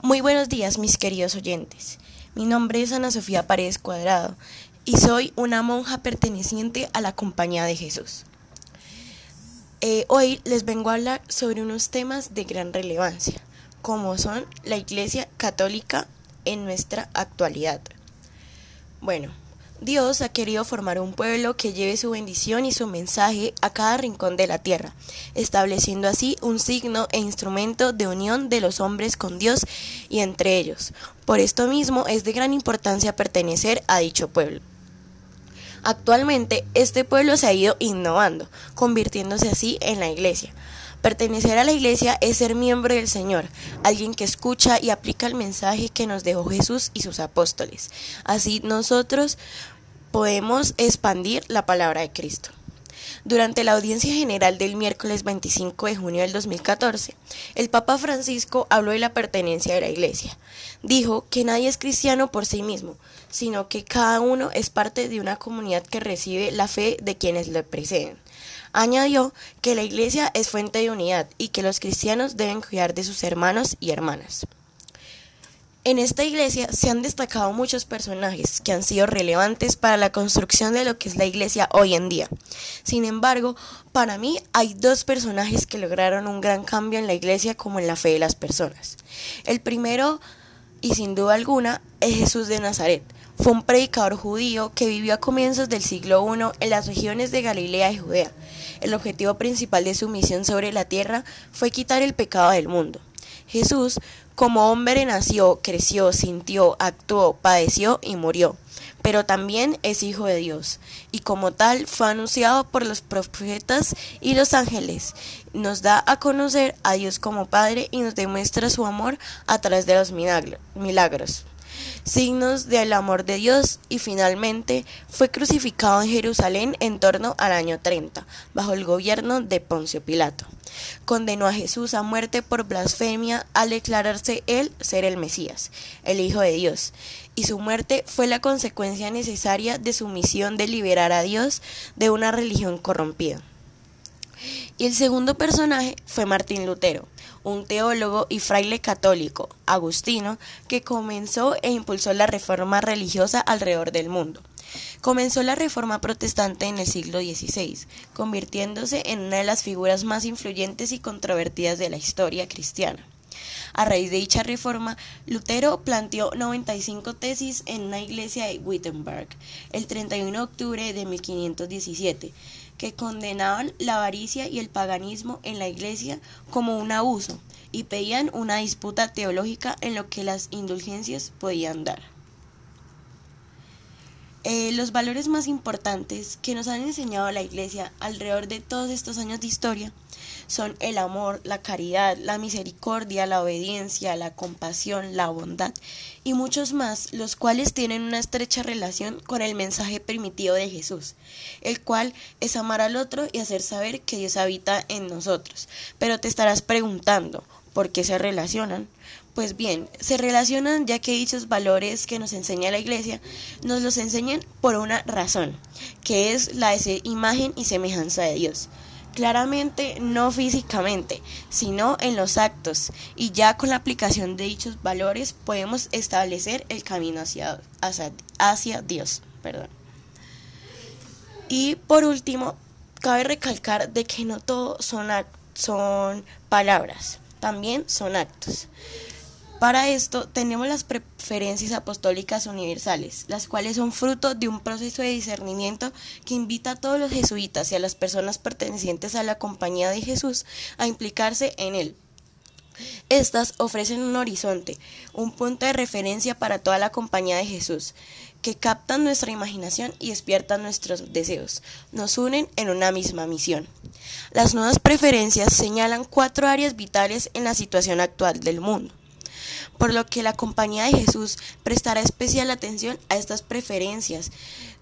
Muy buenos días, mis queridos oyentes. Mi nombre es Ana Sofía Paredes Cuadrado y soy una monja perteneciente a la Compañía de Jesús. Eh, hoy les vengo a hablar sobre unos temas de gran relevancia, como son la Iglesia Católica en nuestra actualidad. Bueno, Dios ha querido formar un pueblo que lleve su bendición y su mensaje a cada rincón de la tierra, estableciendo así un signo e instrumento de unión de los hombres con Dios y entre ellos. Por esto mismo es de gran importancia pertenecer a dicho pueblo. Actualmente este pueblo se ha ido innovando, convirtiéndose así en la iglesia. Pertenecer a la iglesia es ser miembro del Señor, alguien que escucha y aplica el mensaje que nos dejó Jesús y sus apóstoles. Así nosotros podemos expandir la palabra de Cristo. Durante la audiencia general del miércoles 25 de junio del 2014, el Papa Francisco habló de la pertenencia de la Iglesia. Dijo que nadie es cristiano por sí mismo, sino que cada uno es parte de una comunidad que recibe la fe de quienes le preceden. Añadió que la Iglesia es fuente de unidad y que los cristianos deben cuidar de sus hermanos y hermanas. En esta iglesia se han destacado muchos personajes que han sido relevantes para la construcción de lo que es la iglesia hoy en día. Sin embargo, para mí hay dos personajes que lograron un gran cambio en la iglesia como en la fe de las personas. El primero, y sin duda alguna, es Jesús de Nazaret. Fue un predicador judío que vivió a comienzos del siglo I en las regiones de Galilea y Judea. El objetivo principal de su misión sobre la tierra fue quitar el pecado del mundo. Jesús, como hombre, nació, creció, sintió, actuó, padeció y murió, pero también es hijo de Dios, y como tal fue anunciado por los profetas y los ángeles. Nos da a conocer a Dios como Padre y nos demuestra su amor a través de los milagros signos del amor de Dios y finalmente fue crucificado en Jerusalén en torno al año 30, bajo el gobierno de Poncio Pilato. Condenó a Jesús a muerte por blasfemia al declararse él ser el Mesías, el Hijo de Dios, y su muerte fue la consecuencia necesaria de su misión de liberar a Dios de una religión corrompida. Y el segundo personaje fue Martín Lutero, un teólogo y fraile católico, agustino, que comenzó e impulsó la reforma religiosa alrededor del mundo. Comenzó la reforma protestante en el siglo XVI, convirtiéndose en una de las figuras más influyentes y controvertidas de la historia cristiana. A raíz de dicha reforma, Lutero planteó 95 tesis en una iglesia de Wittenberg el 31 de octubre de 1517, que condenaban la avaricia y el paganismo en la iglesia como un abuso y pedían una disputa teológica en lo que las indulgencias podían dar. Eh, los valores más importantes que nos han enseñado la Iglesia alrededor de todos estos años de historia son el amor, la caridad, la misericordia, la obediencia, la compasión, la bondad y muchos más, los cuales tienen una estrecha relación con el mensaje primitivo de Jesús, el cual es amar al otro y hacer saber que Dios habita en nosotros. Pero te estarás preguntando, ¿por qué se relacionan? Pues bien, se relacionan ya que dichos valores que nos enseña la Iglesia nos los enseñan por una razón, que es la de imagen y semejanza de Dios. Claramente no físicamente, sino en los actos, y ya con la aplicación de dichos valores podemos establecer el camino hacia, Dios. Perdón. Y por último, cabe recalcar de que no todo son palabras, también son actos. Para esto tenemos las preferencias apostólicas universales, las cuales son fruto de un proceso de discernimiento que invita a todos los jesuitas y a las personas pertenecientes a la compañía de Jesús a implicarse en él. Estas ofrecen un horizonte, un punto de referencia para toda la compañía de Jesús, que captan nuestra imaginación y despiertan nuestros deseos, nos unen en una misma misión. Las nuevas preferencias señalan cuatro áreas vitales en la situación actual del mundo por lo que la Compañía de Jesús prestará especial atención a estas preferencias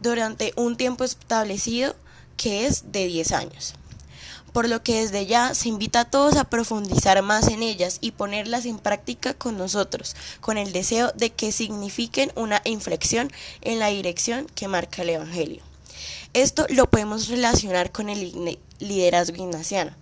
durante un tiempo establecido que es de 10 años. Por lo que desde ya se invita a todos a profundizar más en ellas y ponerlas en práctica con nosotros, con el deseo de que signifiquen una inflexión en la dirección que marca el Evangelio. Esto lo podemos relacionar con el liderazgo ignaciano,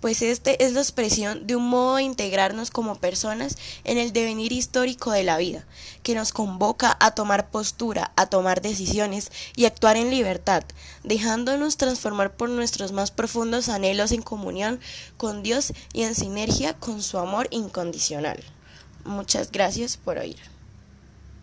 pues este es la expresión de un modo de integrarnos como personas en el devenir histórico de la vida, que nos convoca a tomar postura, a tomar decisiones y actuar en libertad, dejándonos transformar por nuestros más profundos anhelos en comunión con Dios y en sinergia con su amor incondicional. Muchas gracias por oír.